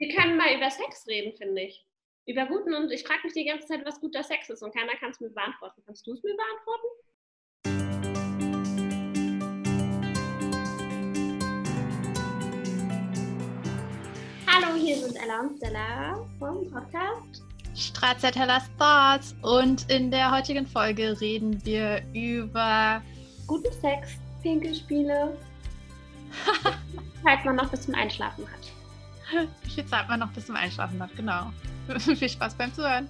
Wir können mal über Sex reden, finde ich. Über guten und ich frage mich die ganze Zeit, was guter Sex ist und keiner kann es mir beantworten. Kannst du es mir beantworten? Hallo, hier sind Ella und Stella vom Podcast Stracciatella Thoughts und in der heutigen Folge reden wir über guten Sex, Pinkelspiele, falls man noch bis zum Einschlafen hat. Viel Zeit man noch bis zum Einschlafen hat, genau. viel Spaß beim Zuhören.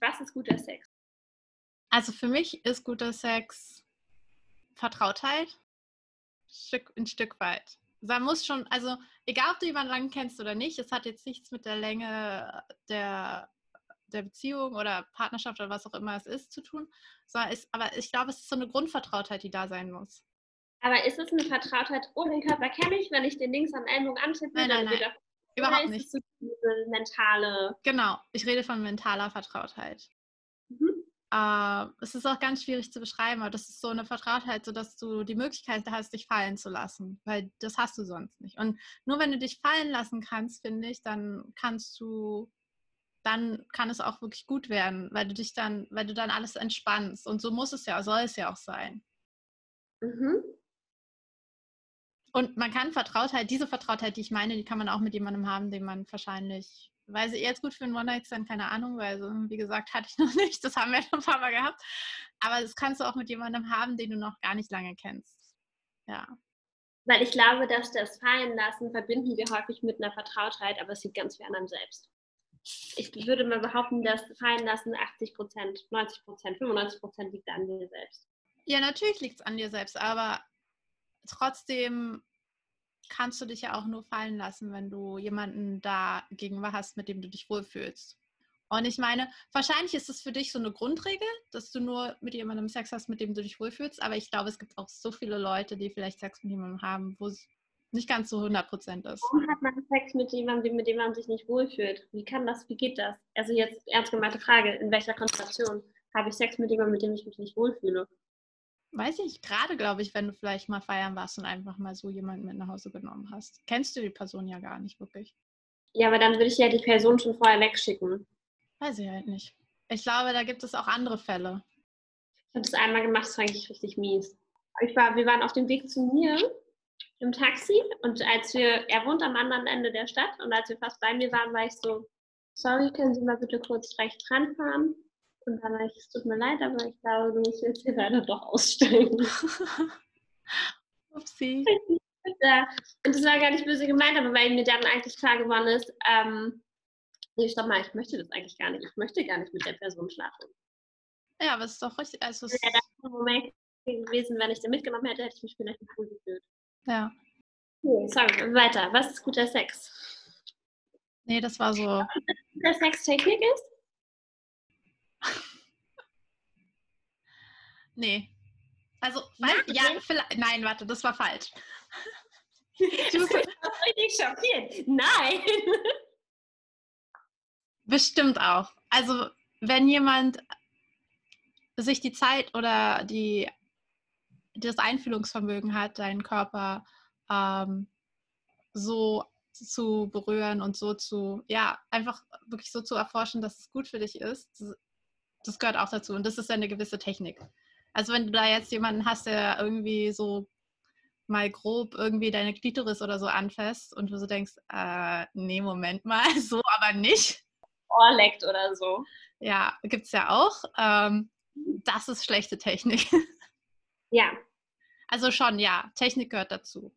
Was ist guter Sex? Also für mich ist guter Sex Vertrautheit. Stück, ein Stück weit. Man muss schon, also egal ob du jemanden lange kennst oder nicht, es hat jetzt nichts mit der Länge der, der Beziehung oder Partnerschaft oder was auch immer es ist zu tun, sondern ist, aber ich glaube, es ist so eine Grundvertrautheit, die da sein muss. Aber ist es eine Vertrautheit, oh, den Körper kenne ich, wenn ich den links am Ellbogen antippe? Nein, nein, nein. Überhaupt nicht. So diese mentale. Genau, ich rede von mentaler Vertrautheit. Mhm. Uh, es ist auch ganz schwierig zu beschreiben, aber das ist so eine Vertrautheit, sodass du die Möglichkeit hast, dich fallen zu lassen, weil das hast du sonst nicht. Und nur wenn du dich fallen lassen kannst, finde ich, dann kannst du, dann kann es auch wirklich gut werden, weil du dich dann, weil du dann alles entspannst. Und so muss es ja, soll es ja auch sein. Mhm. Und man kann Vertrautheit, diese Vertrautheit, die ich meine, die kann man auch mit jemandem haben, den man wahrscheinlich, weil sie jetzt gut für einen One-Night-Stand, keine Ahnung, weil so, wie gesagt, hatte ich noch nicht, das haben wir schon ein paar Mal gehabt. Aber das kannst du auch mit jemandem haben, den du noch gar nicht lange kennst. Ja. Weil ich glaube, dass das Fallenlassen verbinden wir häufig mit einer Vertrautheit, aber es liegt ganz viel an einem selbst. Ich würde mal behaupten, dass Fallenlassen 80 Prozent, 90 Prozent, 95 Prozent liegt an dir selbst. Ja, natürlich liegt es an dir selbst, aber trotzdem kannst du dich ja auch nur fallen lassen, wenn du jemanden da gegenüber hast, mit dem du dich wohlfühlst. Und ich meine, wahrscheinlich ist es für dich so eine Grundregel, dass du nur mit jemandem Sex hast, mit dem du dich wohlfühlst. Aber ich glaube, es gibt auch so viele Leute, die vielleicht Sex mit jemandem haben, wo es nicht ganz so 100 Prozent ist. Warum hat man Sex mit jemandem, mit dem man sich nicht wohlfühlt? Wie kann das, wie geht das? Also jetzt ernst gemeinte Frage, in welcher Konstellation habe ich Sex mit jemandem, mit dem ich mich nicht wohlfühle? Weiß ich, gerade glaube ich, wenn du vielleicht mal feiern warst und einfach mal so jemanden mit nach Hause genommen hast. Kennst du die Person ja gar nicht wirklich. Ja, aber dann würde ich ja die Person schon vorher wegschicken. Weiß ich halt nicht. Ich glaube, da gibt es auch andere Fälle. Ich habe das einmal gemacht, das fand ich richtig mies. Ich war, wir waren auf dem Weg zu mir im Taxi und als wir, er wohnt am anderen Ende der Stadt und als wir fast bei mir waren, war ich so, sorry, können Sie mal bitte kurz rechts ranfahren? Und dann habe ich, es tut mir leid, aber ich glaube, du musst jetzt hier leider doch aussteigen. Upsi. Und das war gar nicht böse gemeint, aber weil mir dann eigentlich klar geworden ist, ähm, nee, stopp mal, ich möchte das eigentlich gar nicht. Ich möchte gar nicht mit der Person schlafen. Ja, aber es ist doch richtig. Also es wäre das ein Moment gewesen, wenn ich den mitgenommen hätte, hätte ich mich vielleicht nicht wohl gefühlt. Ja. Okay, sorry, weiter. Was ist guter Sex? Nee, das war so. Was guter Sextechnik ist? Nee. Also, nein, ja, vielleicht, nein, warte, das war falsch. Du bist richtig schockiert. Nein. Bestimmt auch. Also, wenn jemand sich die Zeit oder die, das Einfühlungsvermögen hat, deinen Körper ähm, so zu berühren und so zu, ja, einfach wirklich so zu erforschen, dass es gut für dich ist, das gehört auch dazu. Und das ist eine gewisse Technik. Also wenn du da jetzt jemanden hast, der irgendwie so mal grob irgendwie deine Klitoris oder so anfasst und du so denkst, äh, nee, Moment mal, so aber nicht. Ohr leckt oder so. Ja, gibt es ja auch. Ähm, das ist schlechte Technik. Ja. Also schon, ja, Technik gehört dazu.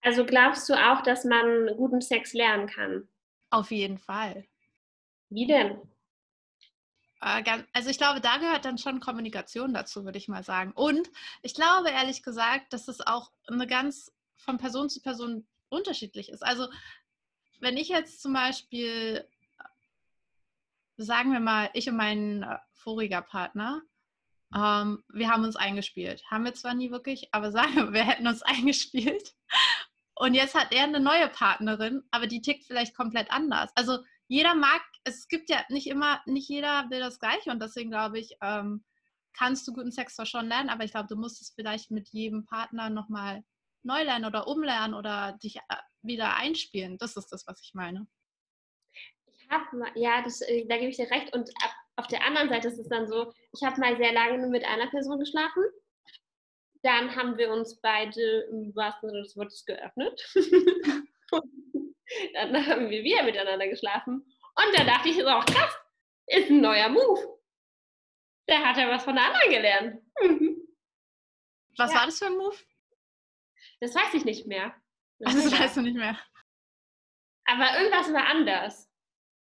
Also glaubst du auch, dass man guten Sex lernen kann? Auf jeden Fall. Wie denn? Äh, also ich glaube, da gehört dann schon Kommunikation dazu, würde ich mal sagen. Und ich glaube ehrlich gesagt, dass es auch eine ganz von Person zu Person unterschiedlich ist. Also wenn ich jetzt zum Beispiel, sagen wir mal, ich und mein äh, voriger Partner, ähm, wir haben uns eingespielt. Haben wir zwar nie wirklich, aber sagen wir, wir hätten uns eingespielt. Und jetzt hat er eine neue Partnerin, aber die tickt vielleicht komplett anders. Also jeder mag, es gibt ja nicht immer, nicht jeder will das Gleiche und deswegen glaube ich, ähm, kannst du guten Sex zwar schon lernen, aber ich glaube, du musst es vielleicht mit jedem Partner nochmal neu lernen oder umlernen oder dich äh, wieder einspielen. Das ist das, was ich meine. Ich habe ja, das, äh, da gebe ich dir recht. Und auf der anderen Seite ist es dann so, ich habe mal sehr lange nur mit einer Person geschlafen. Dann haben wir uns beide im wahrsten Sinne des Wortes geöffnet. dann haben wir wieder miteinander geschlafen. Und da dachte ich, ist auch krass, ist ein neuer Move. Der hat ja was von der anderen gelernt. Mhm. Was ja. war das für ein Move? Das weiß ich nicht mehr. Das, also, das weißt du nicht mehr. Aber irgendwas war anders.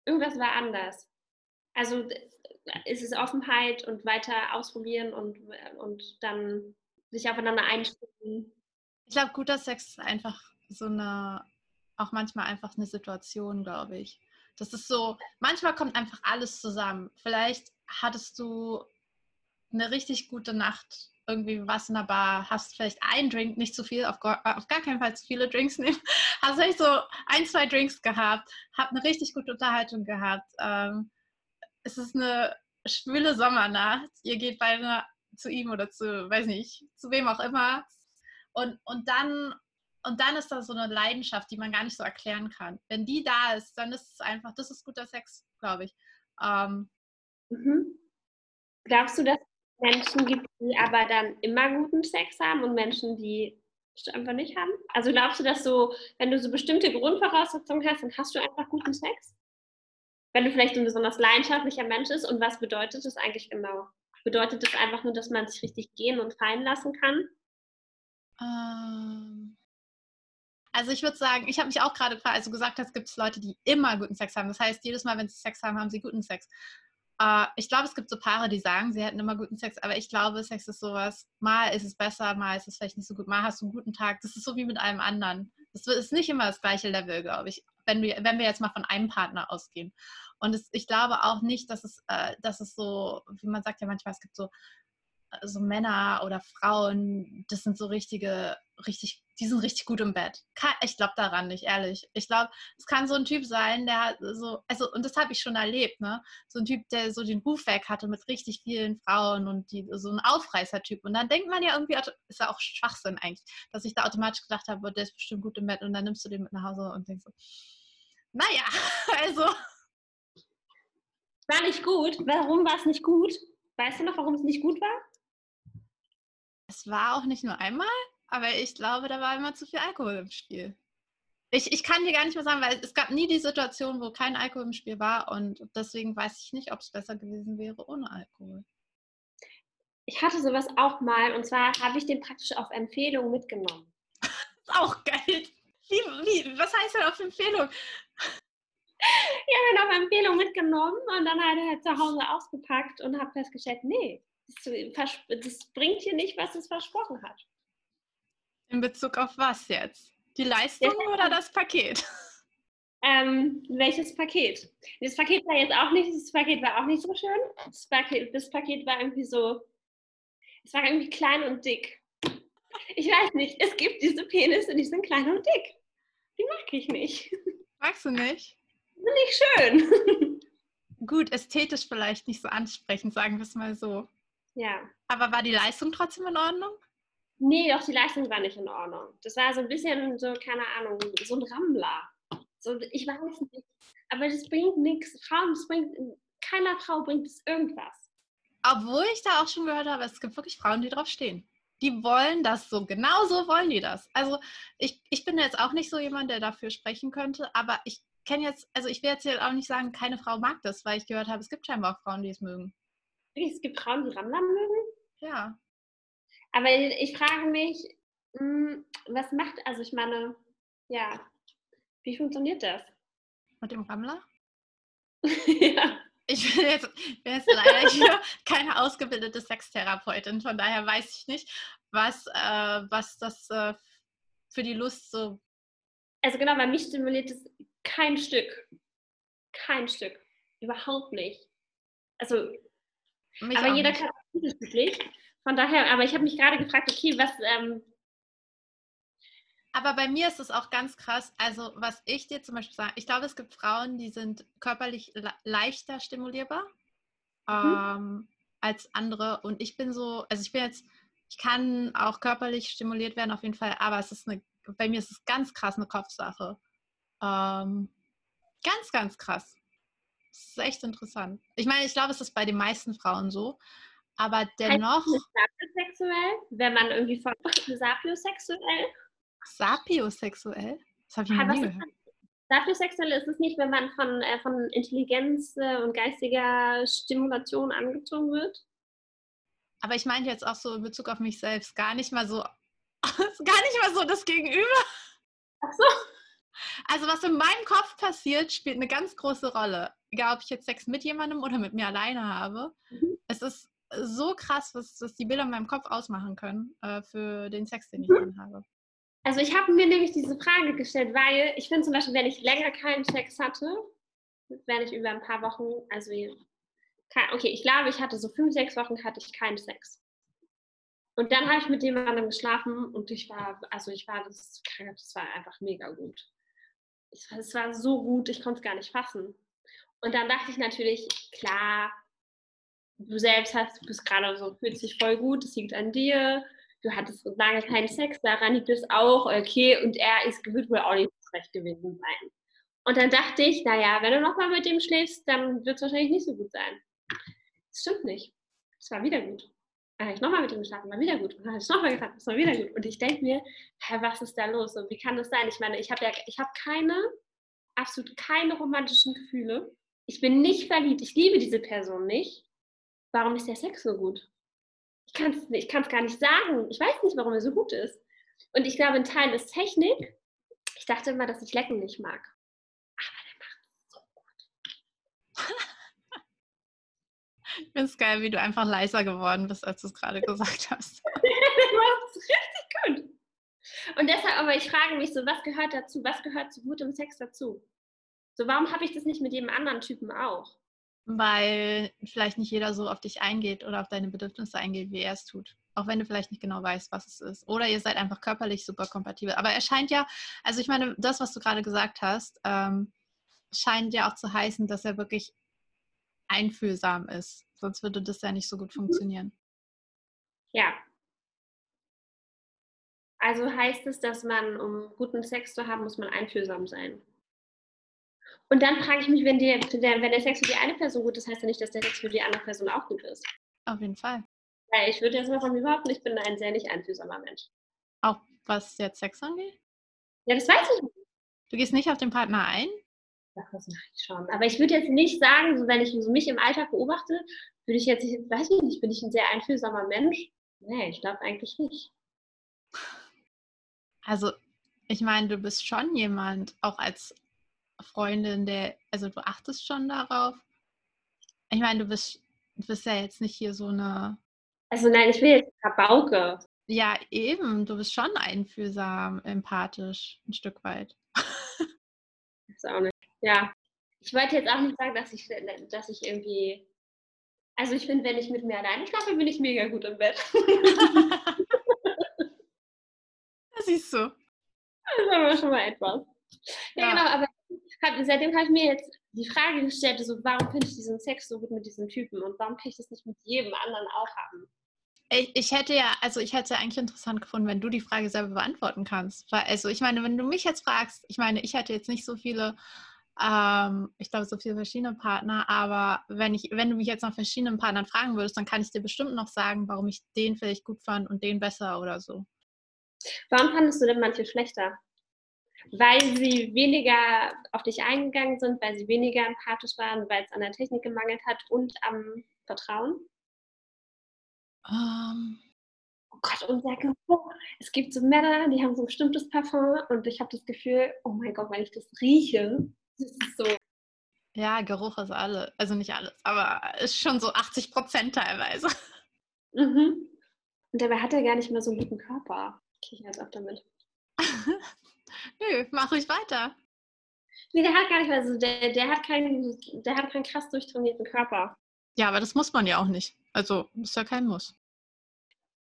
Irgendwas war anders. Also ist es Offenheit und weiter ausprobieren und, und dann sich aufeinander einstellen. Ich glaube, guter Sex ist einfach so eine, auch manchmal einfach eine Situation, glaube ich. Das ist so, manchmal kommt einfach alles zusammen. Vielleicht hattest du eine richtig gute Nacht, irgendwie was in der Bar, hast vielleicht einen Drink, nicht zu viel, auf, gar, auf gar keinen Fall zu viele Drinks nehmen, hast vielleicht so ein, zwei Drinks gehabt, habt eine richtig gute Unterhaltung gehabt. Ähm, es ist eine schwüle Sommernacht, ihr geht beide zu ihm oder zu, weiß nicht, zu wem auch immer. Und, und dann und dann ist da so eine Leidenschaft, die man gar nicht so erklären kann. Wenn die da ist, dann ist es einfach, das ist guter Sex, glaube ich. Ähm, mhm. Glaubst du, dass es Menschen gibt, die aber dann immer guten Sex haben und Menschen, die es einfach nicht haben? Also glaubst du, dass so, wenn du so bestimmte Grundvoraussetzungen hast, dann hast du einfach guten Sex? Wenn du vielleicht ein besonders leidenschaftlicher Mensch bist und was bedeutet das eigentlich genau? Bedeutet das einfach nur, dass man sich richtig gehen und fallen lassen kann? Ähm, also ich würde sagen, ich habe mich auch gerade also gesagt, es gibt Leute, die immer guten Sex haben. Das heißt, jedes Mal, wenn sie Sex haben, haben sie guten Sex. Uh, ich glaube, es gibt so Paare, die sagen, sie hätten immer guten Sex, aber ich glaube, Sex ist sowas, mal ist es besser, mal ist es vielleicht nicht so gut, mal hast du einen guten Tag. Das ist so wie mit allem anderen. Das ist nicht immer das gleiche Level, glaube ich, wenn wir, wenn wir jetzt mal von einem Partner ausgehen. Und es, ich glaube auch nicht, dass es, äh, dass es so, wie man sagt ja manchmal, es gibt so so Männer oder Frauen, das sind so richtige, richtig, die sind richtig gut im Bett. Ich glaube daran nicht, ehrlich. Ich glaube, es kann so ein Typ sein, der so, also, und das habe ich schon erlebt, ne? So ein Typ, der so den Ruf weg hatte mit richtig vielen Frauen und die, so ein Aufreißer-Typ. Und dann denkt man ja irgendwie, ist ja auch Schwachsinn eigentlich, dass ich da automatisch gedacht habe, der ist bestimmt gut im Bett und dann nimmst du den mit nach Hause und denkst so, naja, also. War nicht gut. Warum war es nicht gut? Weißt du noch, warum es nicht gut war? Es war auch nicht nur einmal, aber ich glaube, da war immer zu viel Alkohol im Spiel. Ich, ich kann dir gar nicht mehr sagen, weil es gab nie die Situation, wo kein Alkohol im Spiel war und deswegen weiß ich nicht, ob es besser gewesen wäre ohne Alkohol. Ich hatte sowas auch mal und zwar habe ich den praktisch auf Empfehlung mitgenommen. auch geil. Wie, wie, was heißt denn auf Empfehlung? Ich habe ihn auf Empfehlung mitgenommen und dann hat er zu Hause ausgepackt und habe festgestellt, nee, das bringt hier nicht, was es versprochen hat. In Bezug auf was jetzt? Die Leistung ja. oder das Paket? Ähm, welches Paket? Das Paket war jetzt auch nicht, das Paket war auch nicht so schön. Das Paket, das Paket war irgendwie so, es war irgendwie klein und dick. Ich weiß nicht, es gibt diese Penisse, die sind klein und dick. Die mag ich nicht. Magst du nicht? Die sind nicht schön. Gut, ästhetisch vielleicht nicht so ansprechend, sagen wir es mal so. Ja. Aber war die Leistung trotzdem in Ordnung? Nee, doch, die Leistung war nicht in Ordnung. Das war so ein bisschen so, keine Ahnung, so ein Rammler. So, ich weiß nicht. Aber das bringt nichts. Frauen, das bringt, keiner Frau bringt es irgendwas. Obwohl ich da auch schon gehört habe, es gibt wirklich Frauen, die drauf stehen. Die wollen das so, genau so wollen die das. Also ich, ich bin jetzt auch nicht so jemand, der dafür sprechen könnte, aber ich kenne jetzt, also ich will jetzt hier auch nicht sagen, keine Frau mag das, weil ich gehört habe, es gibt scheinbar auch Frauen, die es mögen. Es gibt Frauen, die Rammler mögen? Ja. Aber ich frage mich, hm, was macht, also ich meine, ja, wie funktioniert das? Mit dem Rammler? ja. Ich bin jetzt, bin jetzt leider hier keine ausgebildete Sextherapeutin, von daher weiß ich nicht, was, äh, was das äh, für die Lust so. Also genau, bei mich stimuliert es kein Stück. Kein Stück. Überhaupt nicht. Also mich aber jeder nicht. kann unterschiedlich. Von daher, aber ich habe mich gerade gefragt, okay, was. Ähm aber bei mir ist es auch ganz krass. Also, was ich dir zum Beispiel sage, ich glaube, es gibt Frauen, die sind körperlich le leichter stimulierbar mhm. ähm, als andere. Und ich bin so, also ich bin jetzt ich kann auch körperlich stimuliert werden, auf jeden Fall, aber es ist eine, bei mir ist es ganz krass eine Kopfsache. Ähm, ganz, ganz krass. Das ist echt interessant. Ich meine, ich glaube, es ist bei den meisten Frauen so, aber dennoch. Sapiosexuell? Wenn man irgendwie von sapiosexuell? Sapiosexuell? Das habe ich noch nie gehört. Sapiosexuell ist es nicht, wenn man von, äh, von Intelligenz äh, und geistiger Stimulation angezogen wird? Aber ich meine jetzt auch so in Bezug auf mich selbst, gar nicht mal so, gar nicht mal so das Gegenüber. Ach so. Also was in meinem Kopf passiert, spielt eine ganz große Rolle. Egal, ob ich jetzt Sex mit jemandem oder mit mir alleine habe. Mhm. Es ist so krass, was, was die Bilder in meinem Kopf ausmachen können äh, für den Sex, den ich mhm. dann habe. Also ich habe mir nämlich diese Frage gestellt, weil ich finde zum Beispiel, wenn ich länger keinen Sex hatte, wenn ich über ein paar Wochen, also okay, ich glaube, ich hatte so fünf, sechs Wochen hatte ich keinen Sex. Und dann habe ich mit jemandem geschlafen und ich war, also ich war, das, das war einfach mega gut. Es war so gut, ich konnte es gar nicht fassen. Und dann dachte ich natürlich, klar, du selbst hast, du bist gerade so, fühlst dich voll gut, es liegt an dir, du hattest so lange keinen Sex, daran liegt es auch, okay, und er ist, wird wohl auch nicht recht gewesen sein. Und dann dachte ich, naja, wenn du nochmal mit dem schläfst, dann wird es wahrscheinlich nicht so gut sein. Das stimmt nicht. Es war wieder gut. Dann habe ich nochmal mit ihm geschlafen, war wieder gut. Und dann habe ich nochmal gefragt, es war wieder gut. Und ich denke mir, hä, was ist da los? Und wie kann das sein? Ich meine, ich habe ja, ich habe keine, absolut keine romantischen Gefühle. Ich bin nicht verliebt. Ich liebe diese Person nicht warum ist der Sex so gut? Ich kann es ich gar nicht sagen. Ich weiß nicht, warum er so gut ist. Und ich glaube, ein Teil ist Technik. Ich dachte immer, dass ich Lecken nicht mag. Aber der macht es so gut. ich finde es geil, wie du einfach leiser geworden bist, als du es gerade gesagt hast. der macht es richtig gut. Und deshalb, aber ich frage mich so, was gehört dazu? Was gehört zu gutem Sex dazu? So, warum habe ich das nicht mit jedem anderen Typen auch? weil vielleicht nicht jeder so auf dich eingeht oder auf deine Bedürfnisse eingeht, wie er es tut. Auch wenn du vielleicht nicht genau weißt, was es ist. Oder ihr seid einfach körperlich super kompatibel. Aber er scheint ja, also ich meine, das, was du gerade gesagt hast, ähm, scheint ja auch zu heißen, dass er wirklich einfühlsam ist. Sonst würde das ja nicht so gut mhm. funktionieren. Ja. Also heißt es, dass man, um guten Sex zu haben, muss man einfühlsam sein. Und dann frage ich mich, wenn, die, wenn der Sex für die eine Person gut ist, heißt ja nicht, dass der Sex für die andere Person auch gut ist. Auf jeden Fall. Weil ich würde jetzt mal von mir behaupten, ich bin ein sehr nicht einfühlsamer Mensch. Auch was jetzt Sex angeht? Ja, das weiß ich nicht. Du gehst nicht auf den Partner ein? Ach, das mache ich schon. Aber ich würde jetzt nicht sagen, so wenn ich so mich im Alltag beobachte, würde ich jetzt, ich weiß ich nicht, bin ich ein sehr einfühlsamer Mensch? Nee, ich glaube eigentlich nicht. Also, ich meine, du bist schon jemand, auch als Freundin, der, also du achtest schon darauf. Ich meine, du bist, du bist ja jetzt nicht hier so eine. Also nein, ich will jetzt Rabauke. Ja, eben. Du bist schon einfühlsam, empathisch, ein Stück weit. Das ist auch nicht. Ja. Ich wollte jetzt auch nicht sagen, dass ich, dass ich irgendwie. Also ich finde, wenn ich mit mir alleine schlafe, bin ich mega gut im Bett. das siehst du. Das ist aber schon mal etwas. Ja, ja. genau, aber hab, seitdem habe ich mir jetzt die Frage gestellt, so, warum finde ich diesen Sex so gut mit diesen Typen und warum kann ich das nicht mit jedem anderen auch haben? Ich, ich, hätte ja, also ich hätte eigentlich interessant gefunden, wenn du die Frage selber beantworten kannst. Weil, also ich meine, wenn du mich jetzt fragst, ich meine, ich hätte jetzt nicht so viele, ähm, ich glaube, so viele verschiedene Partner, aber wenn ich, wenn du mich jetzt nach verschiedenen Partnern fragen würdest, dann kann ich dir bestimmt noch sagen, warum ich den vielleicht gut fand und den besser oder so. Warum fandest du denn manche schlechter? Weil sie weniger auf dich eingegangen sind, weil sie weniger empathisch waren, weil es an der Technik gemangelt hat und am Vertrauen? Um. Ähm. Oh Gott, unser Geruch. Es gibt so Männer, die haben so ein bestimmtes Parfum und ich habe das Gefühl, oh mein Gott, wenn ich das rieche, das ist so. Ja, Geruch ist alles, also nicht alles, aber ist schon so 80 Prozent teilweise. Mhm. Und dabei hat er gar nicht mehr so einen guten Körper. Ich jetzt auch damit. Nö, mach ruhig weiter. Nee, der hat gar nicht, also der, der hat keinen, der hat keinen krass durchtrainierten Körper. Ja, aber das muss man ja auch nicht. Also, ist ja kein Muss.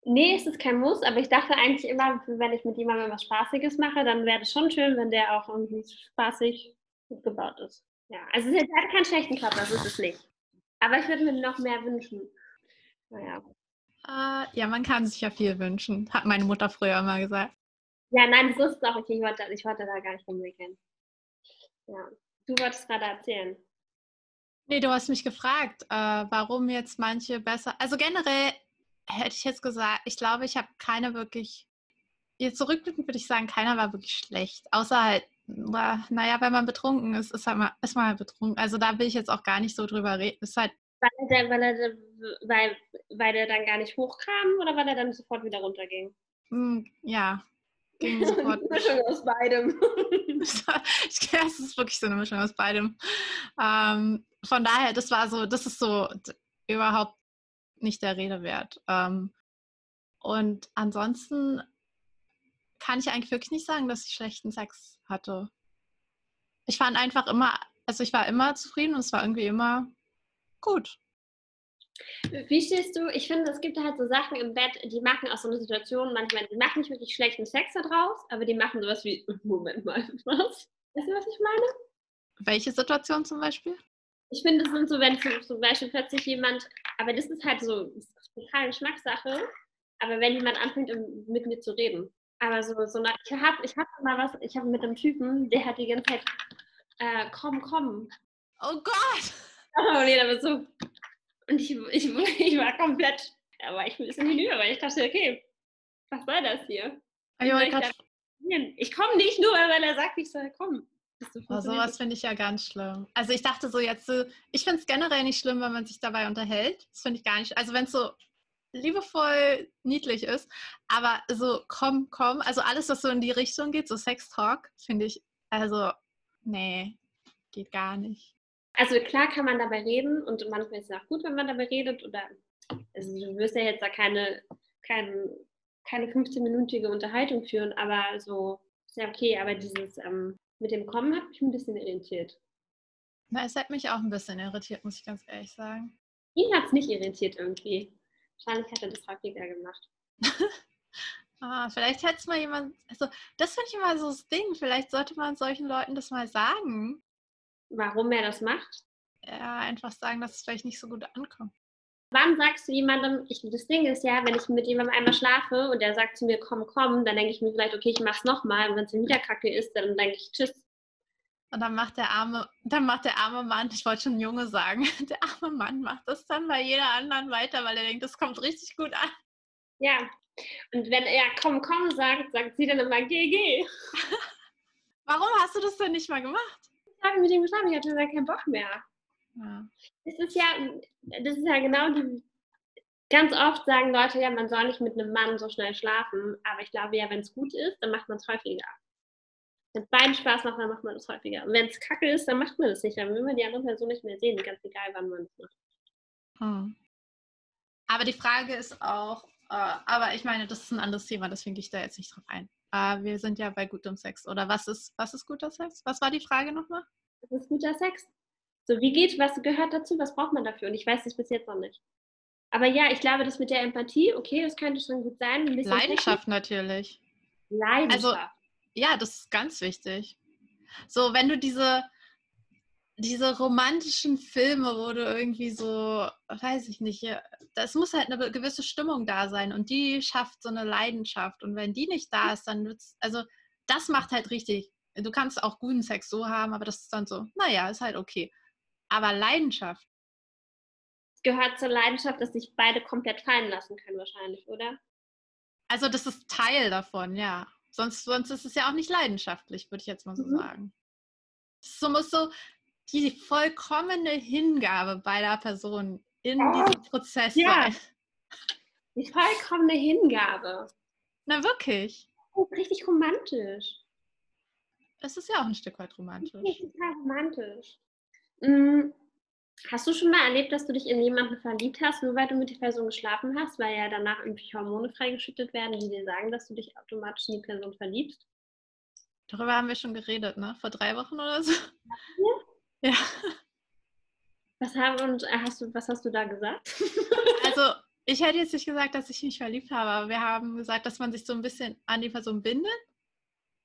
Nee, es ist kein Muss, aber ich dachte eigentlich immer, wenn ich mit jemandem was Spaßiges mache, dann wäre es schon schön, wenn der auch irgendwie spaßig gut gebaut ist. Ja, also der hat keinen schlechten Körper, das ist es nicht. Aber ich würde mir noch mehr wünschen. Naja. Uh, ja, man kann sich ja viel wünschen, hat meine Mutter früher immer gesagt. Ja, nein, das ist auch okay. Ich wollte, ich wollte da gar nicht rumwickeln. Ja, du wolltest gerade erzählen. Nee, du hast mich gefragt, äh, warum jetzt manche besser. Also generell hätte ich jetzt gesagt, ich glaube, ich habe keine wirklich. Jetzt zurückblickend würde ich sagen, keiner war wirklich schlecht. Außer halt, naja, wenn man betrunken ist, ist, halt mal, ist man halt betrunken. Also da will ich jetzt auch gar nicht so drüber reden. Ist halt weil, der, weil, er, weil, weil der dann gar nicht hochkam oder weil er dann sofort wieder runterging? Hm, ja, ging sofort. Eine Mischung aus beidem. ich glaube, es ist wirklich so eine Mischung aus beidem. Ähm, von daher, das war so, das ist so überhaupt nicht der Rede wert. Ähm, und ansonsten kann ich eigentlich wirklich nicht sagen, dass ich schlechten Sex hatte. Ich fand einfach immer, also ich war immer zufrieden und es war irgendwie immer gut. Wie stehst du? Ich finde, es gibt halt so Sachen im Bett, die machen aus so einer Situation manchmal, die machen nicht wirklich schlechten Sex daraus, aber die machen sowas wie, Moment mal, was? Weißt du, was ich meine? Welche Situation zum Beispiel? Ich finde, es sind so, wenn zum Beispiel plötzlich jemand, aber das ist halt so, das ist total Geschmackssache, aber wenn jemand anfängt, mit mir zu reden. Aber so, so eine, ich habe ich hab mal was, ich habe mit einem Typen, der hat die ganze Zeit, äh, komm, komm. Oh Gott! Oh nee, da wird so, und ich, ich, ich war komplett, da war ich ein bisschen hinüber, weil ich dachte, okay, was soll das hier? Ich, ich komme nicht nur, weil er sagt, ich soll kommen. Oh, sowas finde ich ja ganz schlimm. Also ich dachte so jetzt, so, ich finde es generell nicht schlimm, wenn man sich dabei unterhält. Das finde ich gar nicht. Also wenn es so liebevoll niedlich ist, aber so komm, komm, also alles, was so in die Richtung geht, so Sex Talk, finde ich, also nee, geht gar nicht. Also klar kann man dabei reden und manchmal ist es auch gut, wenn man dabei redet oder also du wirst ja jetzt da keine, keine, keine 15-minütige Unterhaltung führen, aber so ist ja okay, aber dieses ähm, mit dem Kommen hat mich ein bisschen irritiert. Na, es hat mich auch ein bisschen irritiert, muss ich ganz ehrlich sagen. Ihn hat es nicht irritiert irgendwie. Wahrscheinlich hat er das häufiger gemacht. ah, vielleicht hätte es mal jemand, also das finde ich immer so das Ding, vielleicht sollte man solchen Leuten das mal sagen warum er das macht? Ja, einfach sagen, dass es vielleicht nicht so gut ankommt. Wann sagst du jemandem, ich, das Ding ist ja, wenn ich mit jemandem einmal schlafe und der sagt zu mir, komm, komm, dann denke ich mir vielleicht, okay, ich mach's nochmal. Und wenn es wieder kacke ist, dann denke ich, tschüss. Und dann macht der arme, dann macht der arme Mann, ich wollte schon Junge sagen, der arme Mann macht das dann bei jeder anderen weiter, weil er denkt, das kommt richtig gut an. Ja. Und wenn er komm, komm sagt, sagt sie dann immer GG. Warum hast du das denn nicht mal gemacht? Tage mit ihm geschlafen, ich hatte dann keinen Bock mehr. Ja. Das ist ja, das ist ja genau die, ganz oft sagen Leute ja, man soll nicht mit einem Mann so schnell schlafen, aber ich glaube ja, wenn es gut ist, dann macht man es häufiger. Wenn es beiden Spaß macht, dann macht man es häufiger. Und wenn es kacke ist, dann macht man es nicht. Dann will man die andere Person nicht mehr sehen, ganz egal, wann man es macht. Hm. Aber die Frage ist auch, äh, aber ich meine, das ist ein anderes Thema, deswegen gehe ich da jetzt nicht drauf ein. Äh, wir sind ja bei gutem Sex. Oder was ist, was ist guter Sex? Was war die Frage nochmal? Was ist guter Sex? So, wie geht, was gehört dazu, was braucht man dafür? Und ich weiß das bis jetzt noch nicht. Aber ja, ich glaube, das mit der Empathie, okay, das könnte schon gut sein. Leidenschaft natürlich. Leidenschaft. Also, ja, das ist ganz wichtig. So, wenn du diese, diese romantischen Filme, wo du irgendwie so, weiß ich nicht, das muss halt eine gewisse Stimmung da sein und die schafft so eine Leidenschaft. Und wenn die nicht da ist, dann wird's, also das macht halt richtig. Du kannst auch guten Sex so haben, aber das ist dann so, naja, ist halt okay. Aber Leidenschaft. Gehört zur Leidenschaft, dass sich beide komplett fallen lassen können, wahrscheinlich, oder? Also, das ist Teil davon, ja. Sonst, sonst ist es ja auch nicht leidenschaftlich, würde ich jetzt mal so mhm. sagen. So muss so, die vollkommene Hingabe beider Personen in oh, diesem Prozess ja. sein. Die vollkommene Hingabe. Na wirklich. Oh, richtig romantisch. Es ist ja auch ein Stück weit romantisch. Total romantisch. Hm, hast du schon mal erlebt, dass du dich in jemanden verliebt hast, nur weil du mit der Person geschlafen hast, weil ja danach irgendwie Hormone freigeschüttet werden, die dir sagen, dass du dich automatisch in die Person verliebst? Darüber haben wir schon geredet, ne? Vor drei Wochen oder so. Ja. Ja. Was, haben, und äh, hast du, was hast du da gesagt? Also, ich hätte jetzt nicht gesagt, dass ich mich verliebt habe, aber wir haben gesagt, dass man sich so ein bisschen an die Person bindet.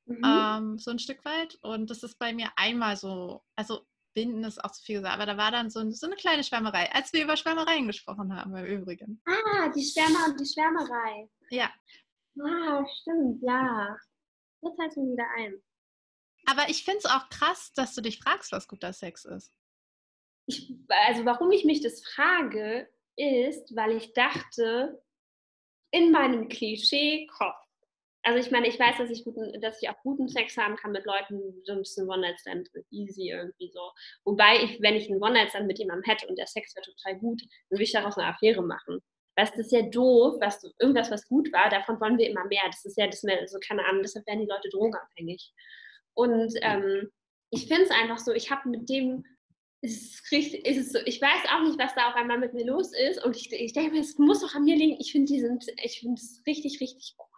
Mhm. Ähm, so ein Stück weit. Und das ist bei mir einmal so, also binden ist auch zu viel gesagt, aber da war dann so, so eine kleine Schwärmerei, als wir über Schwärmereien gesprochen haben im Übrigen. Ah, die Schwärmer und die Schwärmerei. Ja. Ah, stimmt, ja. Jetzt fällt mir wieder ein. Aber ich finde es auch krass, dass du dich fragst, was guter Sex ist. Ich, also warum ich mich das frage, ist, weil ich dachte, in meinem Klischee-Kopf, also ich meine, ich weiß, dass ich, guten, dass ich auch guten Sex haben kann mit Leuten, so ein bisschen One-Night-Stand, easy irgendwie so. Wobei ich, wenn ich einen One-Night-Stand mit jemandem hätte und der Sex wäre total gut, dann würde ich daraus eine Affäre machen. Weißt das ist ja doof, was, irgendwas, was gut war, davon wollen wir immer mehr. Das ist ja, das mehr, so keine Ahnung, deshalb werden die Leute drogenabhängig. Und ähm, ich finde es einfach so, ich habe mit dem es ist, richtig, es ist so, ich weiß auch nicht, was da auf einmal mit mir los ist. Und ich, ich denke mir, es muss doch an mir liegen. Ich finde, die sind, ich finde es richtig, richtig gut.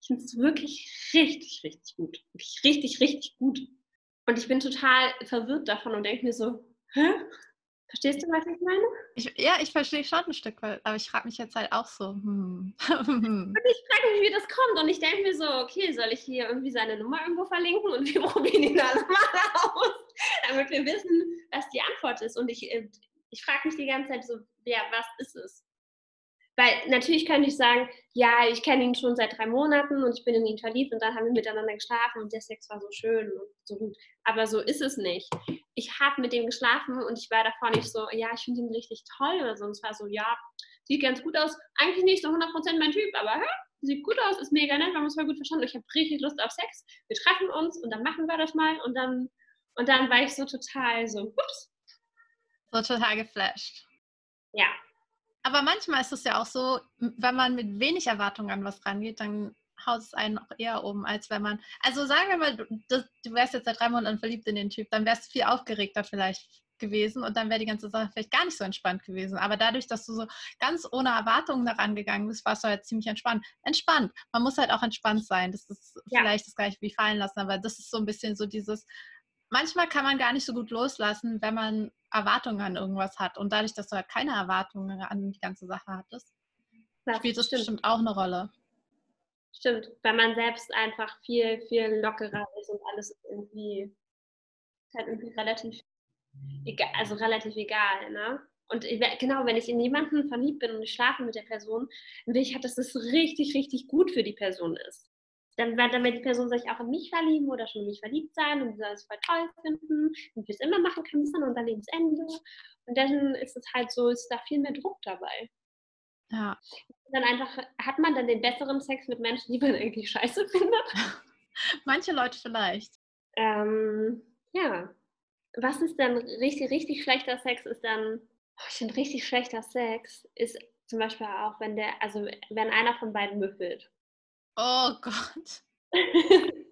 Ich finde es wirklich richtig, richtig gut. Wirklich richtig, richtig gut. Und ich bin total verwirrt davon und denke mir so, hä? Verstehst du, was ich meine? Ich, ja, ich verstehe schon ein Stück weit, aber ich frage mich jetzt halt auch so. Hm. und ich frage mich, wie das kommt. Und ich denke mir so, okay, soll ich hier irgendwie seine Nummer irgendwo verlinken und wir probieren ihn alle mal aus, damit wir wissen, was die Antwort ist. Und ich, äh, ich frage mich die ganze Zeit so, wer, was ist es? Weil natürlich könnte ich sagen, ja, ich kenne ihn schon seit drei Monaten und ich bin in ihn verliebt und dann haben wir miteinander geschlafen und der Sex war so schön und so gut. Aber so ist es nicht. Ich habe mit dem geschlafen und ich war davor nicht so, ja, ich finde ihn richtig toll oder so. Und es war so, ja, sieht ganz gut aus. Eigentlich nicht so 100% mein Typ, aber hä, sieht gut aus, ist mega nett, wir haben uns voll gut verstanden. Ich habe richtig Lust auf Sex. Wir treffen uns und dann machen wir das mal und dann, und dann war ich so total so, ups. So total geflasht. Ja, aber manchmal ist es ja auch so, wenn man mit wenig Erwartungen an was rangeht, dann haut es einen auch eher um, als wenn man. Also sagen wir mal, du, du wärst jetzt seit drei Monaten verliebt in den Typ, dann wärst du viel aufgeregter vielleicht gewesen und dann wäre die ganze Sache vielleicht gar nicht so entspannt gewesen. Aber dadurch, dass du so ganz ohne Erwartungen daran gegangen bist, warst du halt ziemlich entspannt. Entspannt. Man muss halt auch entspannt sein. Das ist ja. vielleicht das gleiche wie fallen lassen, aber das ist so ein bisschen so dieses, manchmal kann man gar nicht so gut loslassen, wenn man Erwartungen an irgendwas hat. Und dadurch, dass du halt keine Erwartungen an die ganze Sache hattest, das spielt das stimmt. bestimmt auch eine Rolle. Stimmt, weil man selbst einfach viel, viel lockerer ist und alles irgendwie, halt irgendwie relativ egal, also relativ egal, ne? Und genau, wenn ich in jemanden verliebt bin und ich schlafe mit der Person, dann will ich halt, dass es richtig, richtig gut für die Person ist dann, dann wird die Person sich auch in mich verlieben oder schon in mich verliebt sein und sie soll es voll toll finden und wir es immer machen können bis an unser Lebensende. Und dann ist es halt so, ist da viel mehr Druck dabei. Ja. Dann einfach, hat man dann den besseren Sex mit Menschen, die man eigentlich scheiße findet? Manche Leute vielleicht. Ähm, ja. Was ist dann richtig, richtig schlechter Sex? Ist dann, oh, ich finde richtig schlechter Sex ist zum Beispiel auch, wenn der, also wenn einer von beiden müffelt. Oh Gott.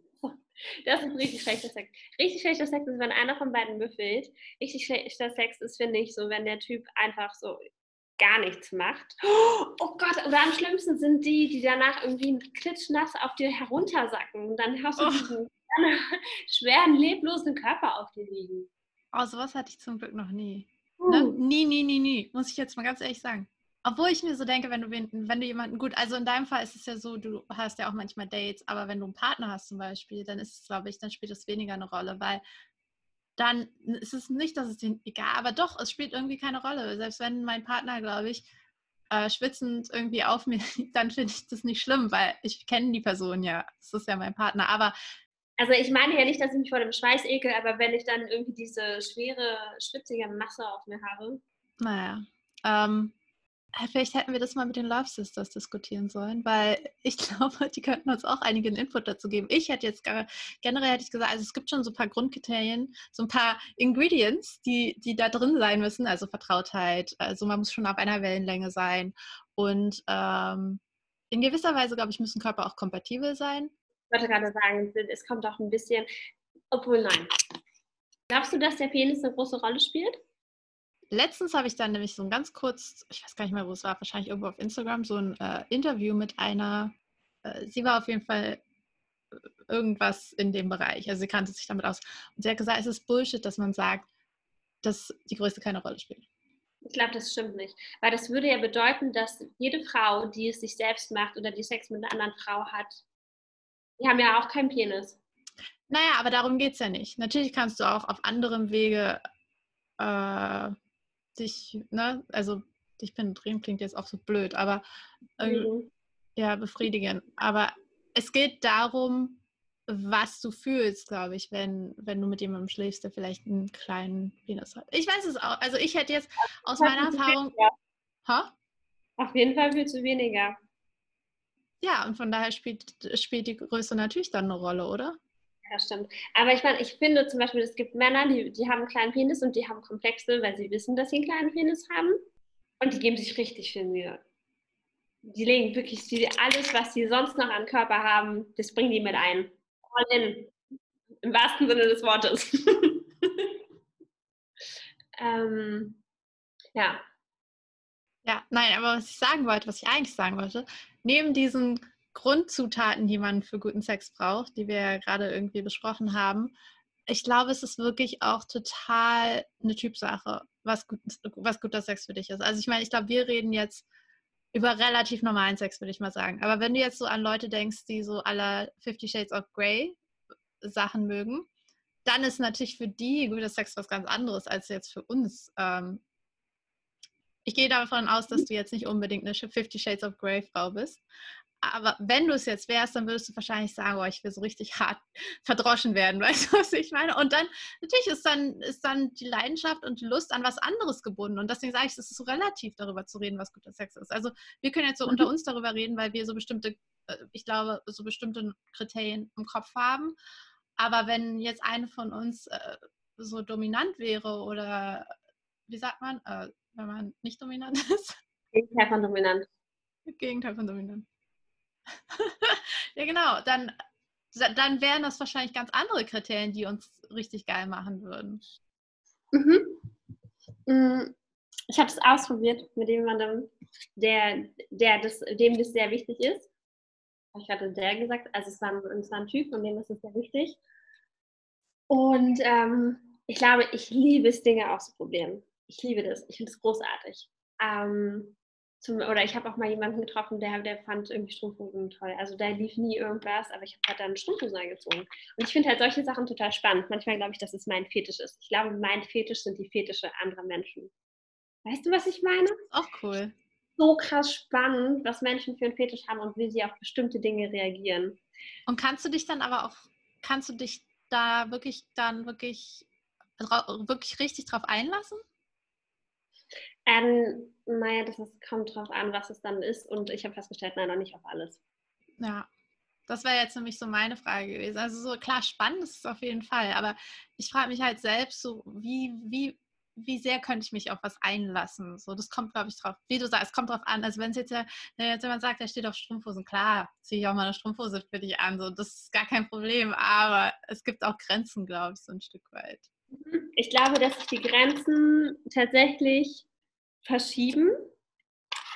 Das ist richtig schlechter Sex. Richtig schlechter Sex ist, wenn einer von beiden müffelt. Richtig schlechter Sex ist, finde ich, so, wenn der Typ einfach so gar nichts macht. Oh Gott, oder am schlimmsten sind die, die danach irgendwie klitschnass auf dir heruntersacken. Und dann hast du oh. diesen schweren, leblosen Körper auf dir liegen. Oh, sowas hatte ich zum Glück noch nie. Uh. Ne? Nie, nie, nie, nie. Muss ich jetzt mal ganz ehrlich sagen. Obwohl ich mir so denke, wenn du, wenn du jemanden, gut, also in deinem Fall ist es ja so, du hast ja auch manchmal Dates, aber wenn du einen Partner hast zum Beispiel, dann ist es, glaube ich, dann spielt es weniger eine Rolle, weil dann ist es nicht, dass es den egal, aber doch, es spielt irgendwie keine Rolle. Selbst wenn mein Partner, glaube ich, äh, schwitzend irgendwie auf mir, dann finde ich das nicht schlimm, weil ich kenne die Person ja. Es ist ja mein Partner. Aber also ich meine ja nicht, dass ich mich vor dem Schweiß ekel, aber wenn ich dann irgendwie diese schwere, schwitzige Masse auf mir habe. Naja. Ähm, äh, vielleicht hätten wir das mal mit den Love Sisters diskutieren sollen, weil ich glaube, die könnten uns auch einigen Input dazu geben. Ich hätte jetzt generell hätte ich gesagt, also es gibt schon so ein paar Grundkriterien, so ein paar Ingredients, die, die da drin sein müssen, also Vertrautheit, also man muss schon auf einer Wellenlänge sein und ähm, in gewisser Weise, glaube ich, müssen Körper auch kompatibel sein. Ich wollte gerade sagen, es kommt auch ein bisschen, obwohl nein. Glaubst du, dass der Penis eine große Rolle spielt? Letztens habe ich dann nämlich so ein ganz kurz, ich weiß gar nicht mehr, wo es war, wahrscheinlich irgendwo auf Instagram, so ein äh, Interview mit einer, äh, sie war auf jeden Fall äh, irgendwas in dem Bereich, also sie kannte sich damit aus. Und sie hat gesagt, es ist Bullshit, dass man sagt, dass die Größe keine Rolle spielt. Ich glaube, das stimmt nicht. Weil das würde ja bedeuten, dass jede Frau, die es sich selbst macht oder die Sex mit einer anderen Frau hat, die haben ja auch keinen Penis. Naja, aber darum geht es ja nicht. Natürlich kannst du auch auf anderem Wege äh, dich, ne, also dich penetrieren klingt jetzt auch so blöd, aber äh, mhm. ja, befriedigen. Aber es geht darum, was du fühlst, glaube ich, wenn, wenn du mit jemandem schläfst, der vielleicht einen kleinen Penis hat. Ich weiß es auch. Also ich hätte jetzt aus meiner Erfahrung. Ha? Auf jeden Fall viel zu weniger. Ja, und von daher spielt, spielt die Größe natürlich dann eine Rolle, oder? Ja, stimmt. Aber ich meine, ich finde zum Beispiel, es gibt Männer, die, die haben einen kleinen Penis und die haben Komplexe, weil sie wissen, dass sie einen kleinen Penis haben. Und die geben sich richtig viel Mühe. Die legen wirklich die, alles, was sie sonst noch an Körper haben, das bringen die mit ein. All in. Im wahrsten Sinne des Wortes. ähm, ja. Ja, nein, aber was ich sagen wollte, was ich eigentlich sagen wollte, neben diesen Grundzutaten, die man für guten Sex braucht, die wir ja gerade irgendwie besprochen haben, ich glaube, es ist wirklich auch total eine Typsache, was, gut, was guter Sex für dich ist. Also ich meine, ich glaube, wir reden jetzt über relativ normalen Sex, würde ich mal sagen. Aber wenn du jetzt so an Leute denkst, die so aller Fifty Shades of Grey Sachen mögen, dann ist natürlich für die guter Sex was ganz anderes als jetzt für uns. Ähm, ich gehe davon aus, dass du jetzt nicht unbedingt eine Fifty Shades of Grey Frau bist. Aber wenn du es jetzt wärst, dann würdest du wahrscheinlich sagen, oh, ich will so richtig hart verdroschen werden, weißt du, was ich meine? Und dann, natürlich ist dann, ist dann die Leidenschaft und die Lust an was anderes gebunden. Und deswegen sage ich, es ist so relativ, darüber zu reden, was guter Sex ist. Also wir können jetzt so mhm. unter uns darüber reden, weil wir so bestimmte, äh, ich glaube, so bestimmte Kriterien im Kopf haben. Aber wenn jetzt eine von uns äh, so dominant wäre oder wie sagt man, äh, wenn man nicht dominant ist? Gegenteil von dominant. Gegenteil von dominant. ja, genau. Dann, dann wären das wahrscheinlich ganz andere Kriterien, die uns richtig geil machen würden. Mhm. Mm, ich habe es ausprobiert mit jemandem, der, der das, dem das sehr wichtig ist. Ich hatte der gesagt, also es war, ein, es war ein Typ und dem ist es sehr wichtig. Und ähm, ich glaube, ich liebe es, Dinge auszuprobieren. Ich liebe das. Ich finde es großartig. Ähm, zum, oder ich habe auch mal jemanden getroffen, der, der fand irgendwie Strumpfhosen toll. Also da lief nie irgendwas, aber ich habe halt dann Strumpfhosen angezogen. Und ich finde halt solche Sachen total spannend. Manchmal glaube ich, dass es mein Fetisch ist. Ich glaube, mein Fetisch sind die Fetische anderer Menschen. Weißt du, was ich meine? Auch cool. So krass spannend, was Menschen für einen Fetisch haben und wie sie auf bestimmte Dinge reagieren. Und kannst du dich dann aber auch, kannst du dich da wirklich dann wirklich, wirklich richtig drauf einlassen? Ähm, naja, das ist, kommt drauf an, was es dann ist. Und ich habe festgestellt, nein, noch nicht auf alles. Ja, das wäre jetzt nämlich so meine Frage gewesen. Also so klar, spannend ist es auf jeden Fall. Aber ich frage mich halt selbst so, wie, wie, wie sehr könnte ich mich auf was einlassen? So, das kommt, glaube ich, drauf. Wie du sagst, es kommt drauf an. Also wenn es jetzt, ja, wenn jetzt jemand sagt, er steht auf Strumpfhosen, klar, ziehe ich auch mal eine Strumpfhose für dich an. So, das ist gar kein Problem. Aber es gibt auch Grenzen, glaube ich, so ein Stück weit. Ich glaube, dass sich die Grenzen tatsächlich verschieben.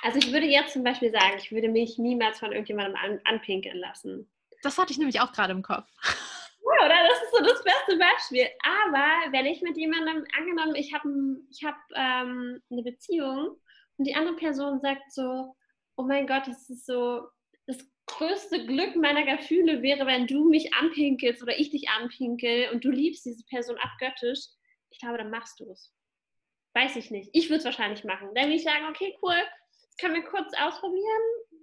Also ich würde jetzt zum Beispiel sagen, ich würde mich niemals von irgendjemandem an, anpinkeln lassen. Das hatte ich nämlich auch gerade im Kopf. Ja, oder? Das ist so das beste Beispiel. Aber wenn ich mit jemandem, angenommen, ich habe ich hab, ähm, eine Beziehung und die andere Person sagt so, oh mein Gott, das ist so, das größte Glück meiner Gefühle wäre, wenn du mich anpinkelst oder ich dich anpinkel und du liebst diese Person abgöttisch, ich glaube, dann machst du es. Weiß ich nicht. Ich würde es wahrscheinlich machen. Dann würde ich sagen, okay, cool, das können wir kurz ausprobieren,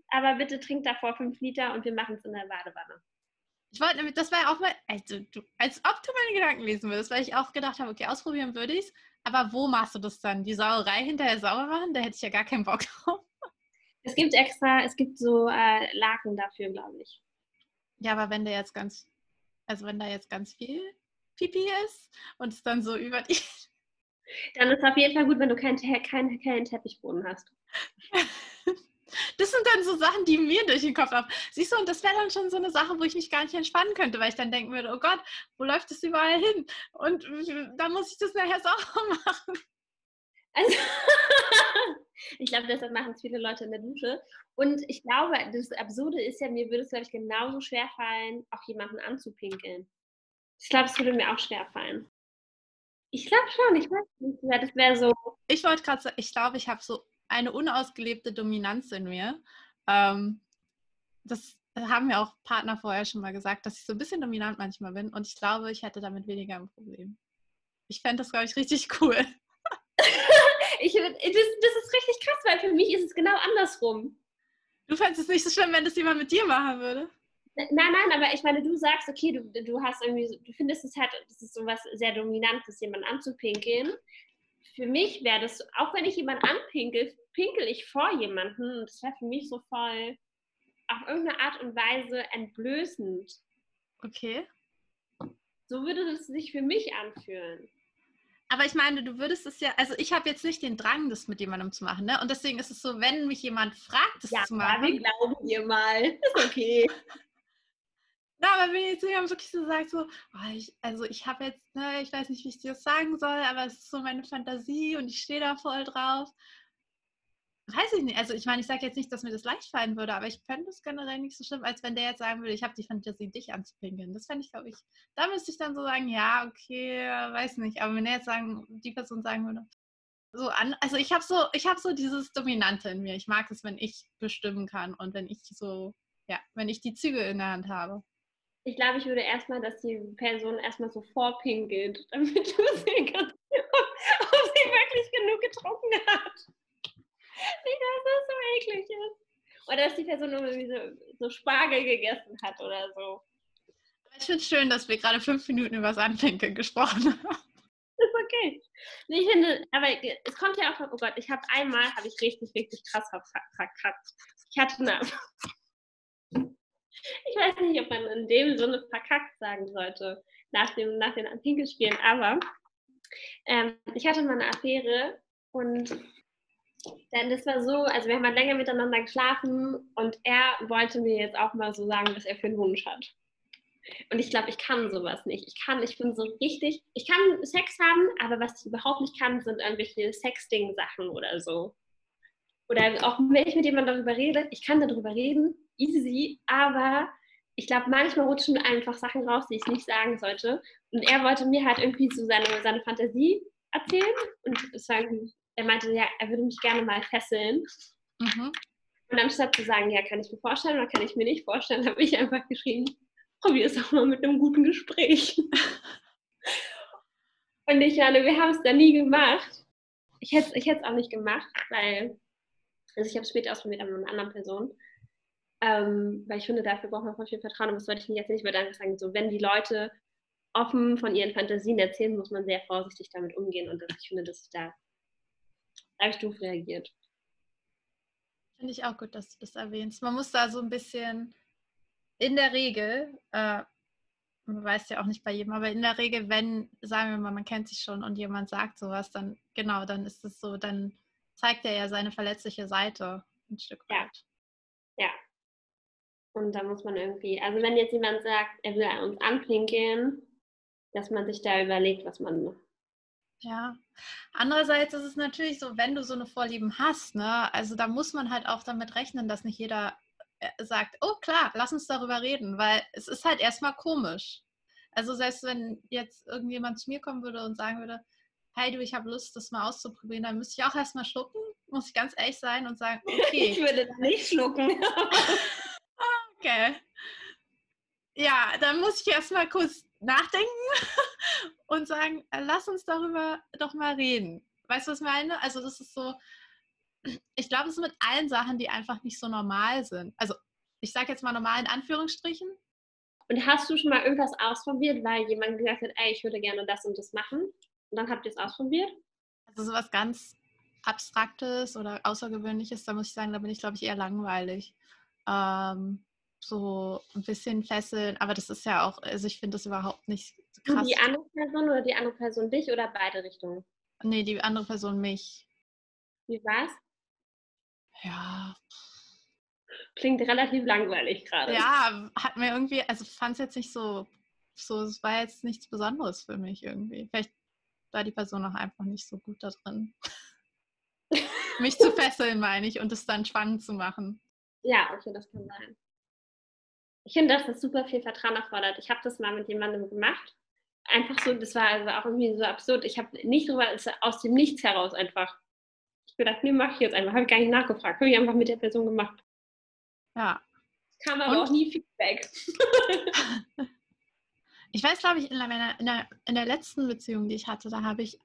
aber bitte trink davor fünf Liter und wir machen es in der Badewanne. Ich wollte nämlich, das war ja auch mal, also du, als ob du meine Gedanken lesen würdest, weil ich auch gedacht habe, okay, ausprobieren würde ich es, aber wo machst du das dann? Die Sauerei hinterher sauber machen? Da hätte ich ja gar keinen Bock drauf. Es gibt extra, es gibt so äh, Laken dafür, glaube ich. Ja, aber wenn der jetzt ganz, also wenn da jetzt ganz viel Pipi ist und es dann so über die dann ist es auf jeden Fall gut, wenn du keinen, keinen, keinen Teppichboden hast. Das sind dann so Sachen, die mir durch den Kopf ab. Siehst du, und das wäre dann schon so eine Sache, wo ich mich gar nicht entspannen könnte, weil ich dann denken würde, oh Gott, wo läuft das überall hin? Und dann muss ich das nachher sauber machen. Also, ich glaube, deshalb machen es viele Leute in der Dusche. Und ich glaube, das Absurde ist ja, mir würde es, glaube ich, genauso schwer fallen, auch jemanden anzupinkeln. Ich glaube, es würde mir auch schwer fallen. Ich glaube schon, ich weiß nicht. Ja, das wäre so. Ich wollte gerade sagen, ich glaube, ich habe so eine unausgelebte Dominanz in mir. Ähm, das haben mir auch Partner vorher schon mal gesagt, dass ich so ein bisschen dominant manchmal bin und ich glaube, ich hätte damit weniger ein Problem. Ich fände das, glaube ich, richtig cool. ich, das, das ist richtig krass, weil für mich ist es genau andersrum. Du fändest es nicht so schlimm, wenn das jemand mit dir machen würde? Nein, nein, aber ich meine, du sagst, okay, du, du hast irgendwie, du findest es halt, das ist sowas sehr Dominantes, jemanden anzupinkeln. Für mich wäre das, auch wenn ich jemanden anpinkel, pinkel ich vor jemanden und das wäre für mich so voll auf irgendeine Art und Weise entblößend. Okay. So würde es sich für mich anfühlen. Aber ich meine, du würdest es ja, also ich habe jetzt nicht den Drang, das mit jemandem zu machen, ne? Und deswegen ist es so, wenn mich jemand fragt, das ja, zu machen. Ja, wir glauben dir mal. Ist okay. Na, aber jetzt jemand wirklich so sagt, so, oh, ich, also ich habe jetzt, ne, ich weiß nicht, wie ich dir das sagen soll, aber es ist so meine Fantasie und ich stehe da voll drauf weiß ich nicht. Also ich meine, ich sage jetzt nicht, dass mir das leicht fallen würde, aber ich fände es generell nicht so schlimm, als wenn der jetzt sagen würde, ich habe die Fantasie, dich anzupinkeln. Das fände ich, glaube ich, da müsste ich dann so sagen, ja, okay, weiß nicht. Aber wenn er jetzt sagen, die Person sagen würde, so an, also ich habe so, ich habe so dieses Dominante in mir. Ich mag es, wenn ich bestimmen kann und wenn ich so, ja, wenn ich die Züge in der Hand habe. Ich glaube, ich würde erstmal, dass die Person erstmal so vorpinkelt, damit du sehen kannst, ob sie wirklich genug getrunken hat nicht, dass das so eklig ist. Oder dass die Person irgendwie so, so Spargel gegessen hat oder so. Ich finde es schön, dass wir gerade fünf Minuten über das Anpinkeln gesprochen haben. Ist okay. Ich finde, aber es kommt ja auch oh Gott, ich habe einmal, habe ich richtig, richtig krass verkackt. Ich hatte eine, ich weiß nicht, ob man in dem Sinne verkackt sagen sollte, nach, dem, nach den Pinkelspielen, aber ähm, ich hatte mal eine Affäre und denn das war so, also wir haben halt länger miteinander geschlafen und er wollte mir jetzt auch mal so sagen, was er für einen Wunsch hat. Und ich glaube, ich kann sowas nicht. Ich kann, ich bin so richtig, ich kann Sex haben, aber was ich überhaupt nicht kann, sind irgendwelche Sexting-Sachen oder so. Oder auch wenn ich mit jemandem darüber rede, ich kann darüber reden, easy, aber ich glaube, manchmal rutschen einfach Sachen raus, die ich nicht sagen sollte. Und er wollte mir halt irgendwie so seine, seine Fantasie erzählen und sagen, er meinte, ja, er würde mich gerne mal fesseln. Mhm. Und anstatt zu sagen, ja, kann ich mir vorstellen oder kann ich mir nicht vorstellen, habe ich einfach geschrieben, probier es doch mal mit einem guten Gespräch. Und ich meine, wir haben es da nie gemacht. Ich hätte es ich auch nicht gemacht, weil, also ich habe es später ausprobiert an einer anderen Person. Ähm, weil ich finde, dafür braucht man voll viel Vertrauen. Und das wollte ich jetzt nicht, ich würde sagen, so, wenn die Leute offen von ihren Fantasien erzählen, muss man sehr vorsichtig damit umgehen. Und ich finde, dass ich da habe doof reagiert. Finde ich auch gut, dass du das erwähnst. Man muss da so ein bisschen in der Regel, äh, man weiß ja auch nicht bei jedem, aber in der Regel, wenn, sagen wir mal, man kennt sich schon und jemand sagt sowas, dann genau, dann ist es so, dann zeigt er ja seine verletzliche Seite ein Stück weit. Ja. ja. Und da muss man irgendwie, also wenn jetzt jemand sagt, er will uns anpinkeln, dass man sich da überlegt, was man ja. Andererseits ist es natürlich so, wenn du so eine Vorlieben hast, ne, also da muss man halt auch damit rechnen, dass nicht jeder äh, sagt, oh klar, lass uns darüber reden, weil es ist halt erstmal komisch. Also selbst wenn jetzt irgendjemand zu mir kommen würde und sagen würde, hey du, ich habe Lust, das mal auszuprobieren, dann müsste ich auch erstmal schlucken, muss ich ganz ehrlich sein und sagen, okay. Ich würde nicht schlucken. okay. Ja, dann muss ich erstmal kurz nachdenken und sagen, äh, lass uns darüber doch mal reden. Weißt du, was ich meine? Also das ist so, ich glaube, es ist mit allen Sachen, die einfach nicht so normal sind. Also ich sage jetzt mal normal in Anführungsstrichen. Und hast du schon mal irgendwas ausprobiert, weil jemand gesagt hat, ey, ich würde gerne das und das machen? Und dann habt ihr es ausprobiert? Also sowas ganz Abstraktes oder Außergewöhnliches, da muss ich sagen, da bin ich, glaube ich, eher langweilig. Ähm, so ein bisschen fesseln, aber das ist ja auch, also ich finde das überhaupt nicht krass. Die andere Person oder die andere Person dich oder beide Richtungen? Nee, die andere Person mich. Wie war's? Ja. Klingt relativ langweilig gerade. Ja, hat mir irgendwie, also fand es jetzt nicht so, so, es war jetzt nichts Besonderes für mich irgendwie. Vielleicht war die Person auch einfach nicht so gut da drin. mich zu fesseln, meine ich, und es dann spannend zu machen. Ja, okay, das kann sein. Ich finde, dass das super viel Vertrauen erfordert. Ich habe das mal mit jemandem gemacht. Einfach so, das war also auch irgendwie so absurd. Ich habe nicht drüber, aus dem Nichts heraus einfach. Ich gedacht, nee, mach ich jetzt einfach. Habe ich gar nicht nachgefragt. Habe ich einfach mit der Person gemacht. Ja. Kam aber Und? auch nie Feedback. ich weiß, glaube ich, in, meiner, in, der, in der letzten Beziehung, die ich hatte, da habe ich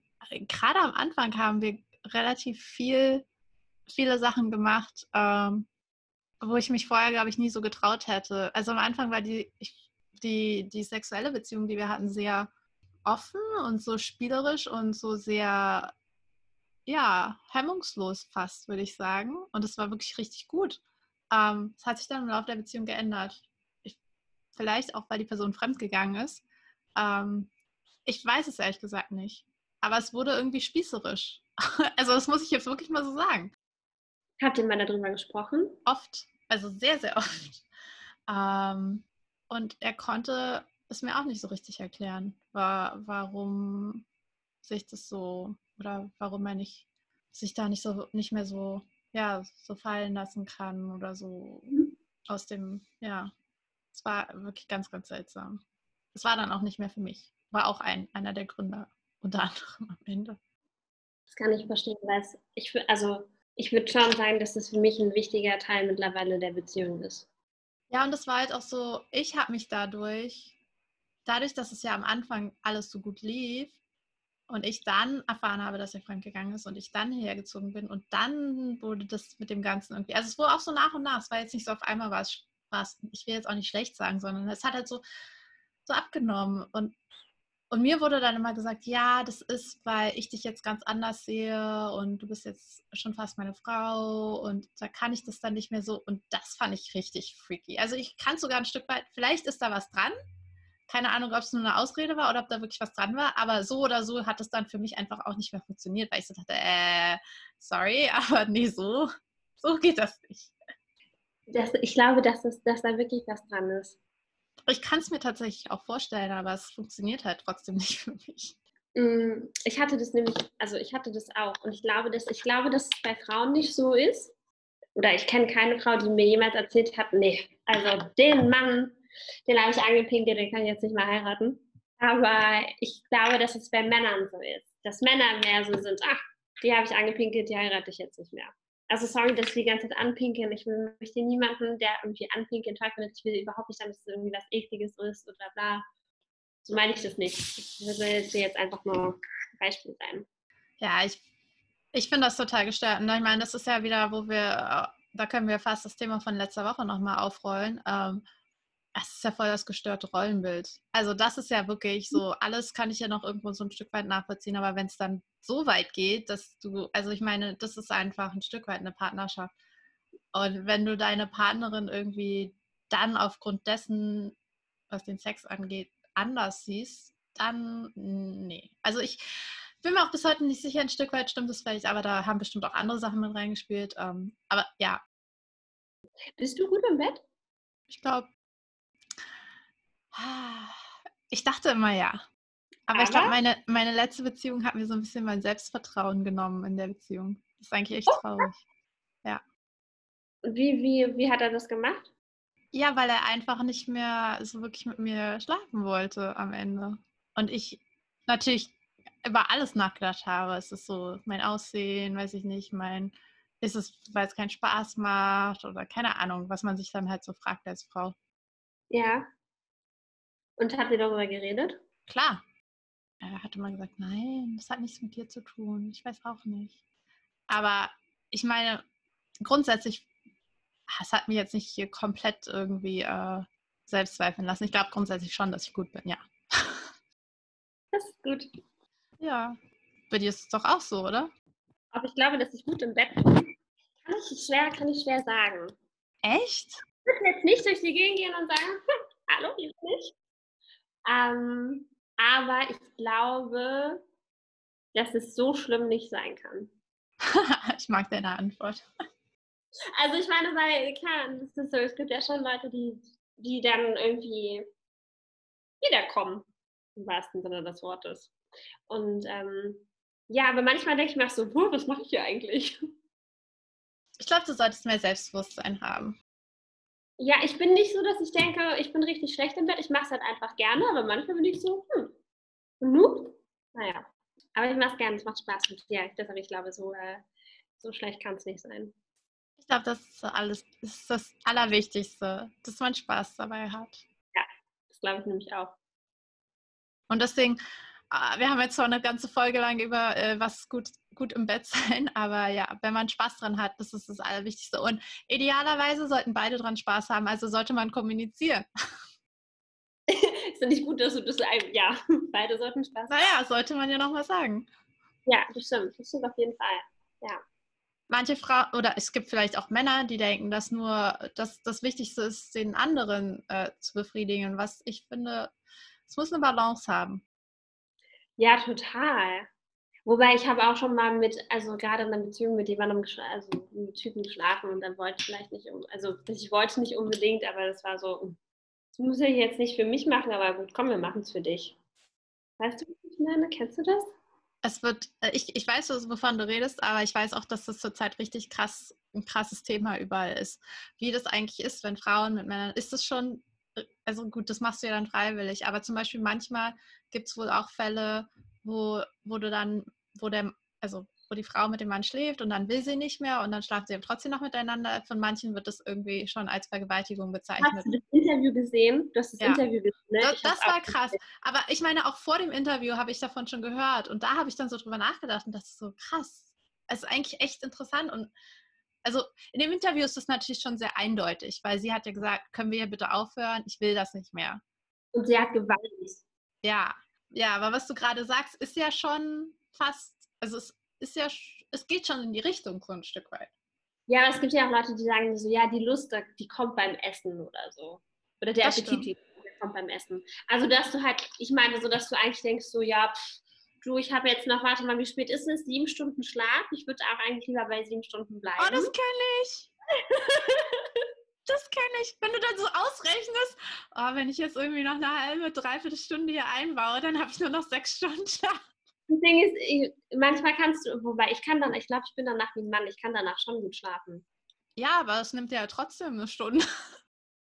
gerade am Anfang haben wir relativ viel, viele Sachen gemacht, ähm, wo ich mich vorher, glaube ich, nie so getraut hätte. Also am Anfang war die, die, die sexuelle Beziehung, die wir hatten, sehr offen und so spielerisch und so sehr, ja, hemmungslos fast, würde ich sagen. Und es war wirklich richtig gut. Ähm, es hat sich dann im Laufe der Beziehung geändert. Ich, vielleicht auch, weil die Person fremdgegangen ist. Ähm, ich weiß es ehrlich gesagt nicht. Aber es wurde irgendwie spießerisch. also das muss ich jetzt wirklich mal so sagen. Habt ihr mal darüber gesprochen? Oft. Also sehr, sehr oft. Ähm, und er konnte es mir auch nicht so richtig erklären, war, warum sich das so oder warum er nicht sich da nicht so nicht mehr so ja so fallen lassen kann oder so mhm. aus dem ja es war wirklich ganz ganz seltsam. Es war dann auch nicht mehr für mich. War auch ein einer der Gründe unter anderem am Ende. Das kann ich verstehen weil es, ich also ich würde schon sagen dass das für mich ein wichtiger Teil mittlerweile der Beziehung ist. Ja und das war halt auch so ich habe mich dadurch dadurch, dass es ja am Anfang alles so gut lief und ich dann erfahren habe, dass er fremdgegangen ist und ich dann hergezogen bin und dann wurde das mit dem Ganzen irgendwie, also es wurde auch so nach und nach, es war jetzt nicht so auf einmal war es, war es ich will jetzt auch nicht schlecht sagen, sondern es hat halt so, so abgenommen und und mir wurde dann immer gesagt, ja, das ist, weil ich dich jetzt ganz anders sehe und du bist jetzt schon fast meine Frau und da kann ich das dann nicht mehr so. Und das fand ich richtig freaky. Also ich kann sogar ein Stück weit, vielleicht ist da was dran, keine Ahnung, ob es nur eine Ausrede war oder ob da wirklich was dran war, aber so oder so hat es dann für mich einfach auch nicht mehr funktioniert, weil ich so dachte, äh, sorry, aber nee, so, so geht das nicht. Das, ich glaube, dass, es, dass da wirklich was dran ist. Ich kann es mir tatsächlich auch vorstellen, aber es funktioniert halt trotzdem nicht für mich. Mm, ich hatte das nämlich, also ich hatte das auch und ich glaube, dass ich glaube, dass es bei Frauen nicht so ist. Oder ich kenne keine Frau, die mir jemals erzählt hat, nee, also den Mann, den habe ich angepinkelt, den kann ich jetzt nicht mehr heiraten. Aber ich glaube, dass es bei Männern so ist. Dass Männer mehr so sind, ach, die habe ich angepinkelt, die heirate ich jetzt nicht mehr. Also sorry, dass wir die ganze Zeit anpinkeln. Ich möchte niemanden, der irgendwie anpinkeln, toll findet. Ich will überhaupt nicht, dass es irgendwie was Ekliges ist oder bla. So meine ich das nicht. Ich will jetzt einfach nur ein Beispiel sein. Ja, ich, ich finde das total gestört. Und ich meine, das ist ja wieder, wo wir, da können wir fast das Thema von letzter Woche nochmal aufrollen. Ähm, das ist ja voll das gestörte Rollenbild. Also das ist ja wirklich so, alles kann ich ja noch irgendwo so ein Stück weit nachvollziehen, aber wenn es dann so weit geht, dass du, also ich meine, das ist einfach ein Stück weit eine Partnerschaft. Und wenn du deine Partnerin irgendwie dann aufgrund dessen, was den Sex angeht, anders siehst, dann nee. Also ich bin mir auch bis heute nicht sicher, ein Stück weit stimmt das vielleicht, aber da haben bestimmt auch andere Sachen mit reingespielt. Ähm, aber ja. Bist du gut im Bett? Ich glaube, ich dachte immer ja. Aber, Aber? ich glaube, meine, meine letzte Beziehung hat mir so ein bisschen mein Selbstvertrauen genommen in der Beziehung. Das ist eigentlich echt oh. traurig. Ja. Wie, wie, wie hat er das gemacht? Ja, weil er einfach nicht mehr so wirklich mit mir schlafen wollte am Ende. Und ich natürlich über alles nachgedacht habe. Es ist so mein Aussehen, weiß ich nicht, mein, ist es, weil es keinen Spaß macht oder keine Ahnung, was man sich dann halt so fragt als Frau. Ja. Und habt ihr darüber geredet? Klar. Er hatte mal gesagt, nein, das hat nichts mit dir zu tun. Ich weiß auch nicht. Aber ich meine, grundsätzlich, es hat mir jetzt nicht hier komplett irgendwie äh, selbst zweifeln lassen. Ich glaube grundsätzlich schon, dass ich gut bin, ja. Das ist gut. Ja. Bei dir ist es doch auch so, oder? Aber ich glaube, dass ich gut im Bett bin. Kann ich schwer, kann ich schwer sagen. Echt? Ich würde jetzt nicht durch die Gegend gehen und sagen, hallo, hier bin ich. Ähm, aber ich glaube, dass es so schlimm nicht sein kann. ich mag deine Antwort. Also ich meine, weil klar, ist so, es gibt ja schon Leute, die, die dann irgendwie wiederkommen, im wahrsten Sinne des Wortes. Und ähm, ja, aber manchmal denke ich mir auch so, was mache ich hier eigentlich? Ich glaube, du solltest mehr Selbstbewusstsein haben. Ja, ich bin nicht so, dass ich denke, ich bin richtig schlecht im Bett. Ich mache es halt einfach gerne, aber manchmal bin ich so, hm, genug? Naja, aber ich mache es gerne, es macht Spaß mit dir. Deshalb, ich glaube, so, äh, so schlecht kann es nicht sein. Ich glaube, das ist alles, ist das Allerwichtigste, dass man Spaß dabei hat. Ja, das glaube ich nämlich auch. Und deswegen, wir haben jetzt zwar eine ganze Folge lang über äh, was gut, gut im Bett sein, aber ja, wenn man Spaß dran hat, das ist das Allerwichtigste. Und idealerweise sollten beide dran Spaß haben, also sollte man kommunizieren. ist ja nicht gut, dass du das ja, beide sollten Spaß haben. Naja, sollte man ja nochmal sagen. Ja, das stimmt. Das stimmt auf jeden Fall. Ja. Manche Frauen, oder es gibt vielleicht auch Männer, die denken, dass nur dass das Wichtigste ist, den anderen äh, zu befriedigen. Was ich finde, es muss eine Balance haben. Ja, total. Wobei ich habe auch schon mal mit, also gerade in einer Beziehung mit jemandem, also mit Typen geschlafen und dann wollte ich vielleicht nicht, also ich wollte nicht unbedingt, aber das war so, das muss ich jetzt nicht für mich machen, aber gut, komm, wir machen es für dich. Weißt du, was ich meine? Kennst du das? Es wird, äh, ich, ich weiß, wovon du redest, aber ich weiß auch, dass das zurzeit richtig krass, ein krasses Thema überall ist. Wie das eigentlich ist, wenn Frauen mit Männern, ist es schon, also gut, das machst du ja dann freiwillig, aber zum Beispiel manchmal gibt es wohl auch Fälle, wo, wo du dann, wo der, also wo die Frau mit dem Mann schläft und dann will sie nicht mehr und dann schlafen sie aber trotzdem noch miteinander. Von manchen wird das irgendwie schon als Vergewaltigung bezeichnet. Hast du das Interview gesehen? Du hast das Ja. Interview gesehen, ne? Das, das war krass. gesehen. Aber ich meine, auch vor dem Interview habe ich davon schon gehört und da habe ich dann so drüber nachgedacht und das ist so krass. Es ist eigentlich echt interessant und also in dem Interview ist das natürlich schon sehr eindeutig, weil sie hat ja gesagt, können wir hier bitte aufhören? Ich will das nicht mehr. Und sie hat geweint. Ja, ja, aber was du gerade sagst, ist ja schon fast, also es ist ja, es geht schon in die Richtung so ein Stück weit. Ja, aber es gibt ja auch Leute, die sagen so, ja, die Lust, die kommt beim Essen oder so. Oder der Das Appetit, die kommt beim Essen. Also, dass du halt, ich meine, so, dass du eigentlich denkst, so, ja, pff, du, ich habe jetzt noch, warte mal, wie spät ist es? Sieben Stunden Schlaf? Ich würde auch eigentlich lieber bei sieben Stunden bleiben. Oh, das kenne ich. Das kenne ich. Wenn du dann so ausrechnest, oh, wenn ich jetzt irgendwie noch eine halbe, dreiviertel Stunde hier einbaue, dann habe ich nur noch sechs Stunden Schlaf. Das Ding ist, ich, manchmal kannst du, wobei ich kann dann, ich glaube, ich bin danach wie ein Mann, ich kann danach schon gut schlafen. Ja, aber es nimmt ja trotzdem eine Stunde.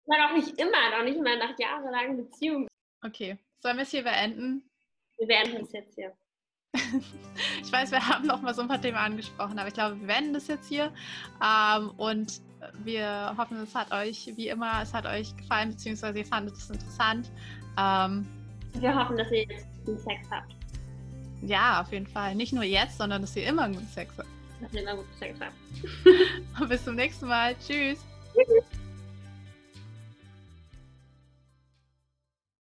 Aber auch nicht immer, auch nicht mal nach jahrelangen Beziehungen. Okay, sollen wir es hier beenden? Wir beenden das jetzt hier. Ich weiß, wir haben noch mal so ein paar Themen angesprochen, aber ich glaube, wir beenden das jetzt hier. Ähm, und wir hoffen, es hat euch, wie immer, es hat euch gefallen, beziehungsweise ihr fandet es interessant. Ähm, Wir hoffen, dass ihr jetzt guten Sex habt. ja, auf jeden Fall. Nicht nur jetzt, sondern dass ihr immer guten Sex habt. Dass ihr immer guten Sex habt. Bis zum nächsten Mal. Tschüss. Tschüss.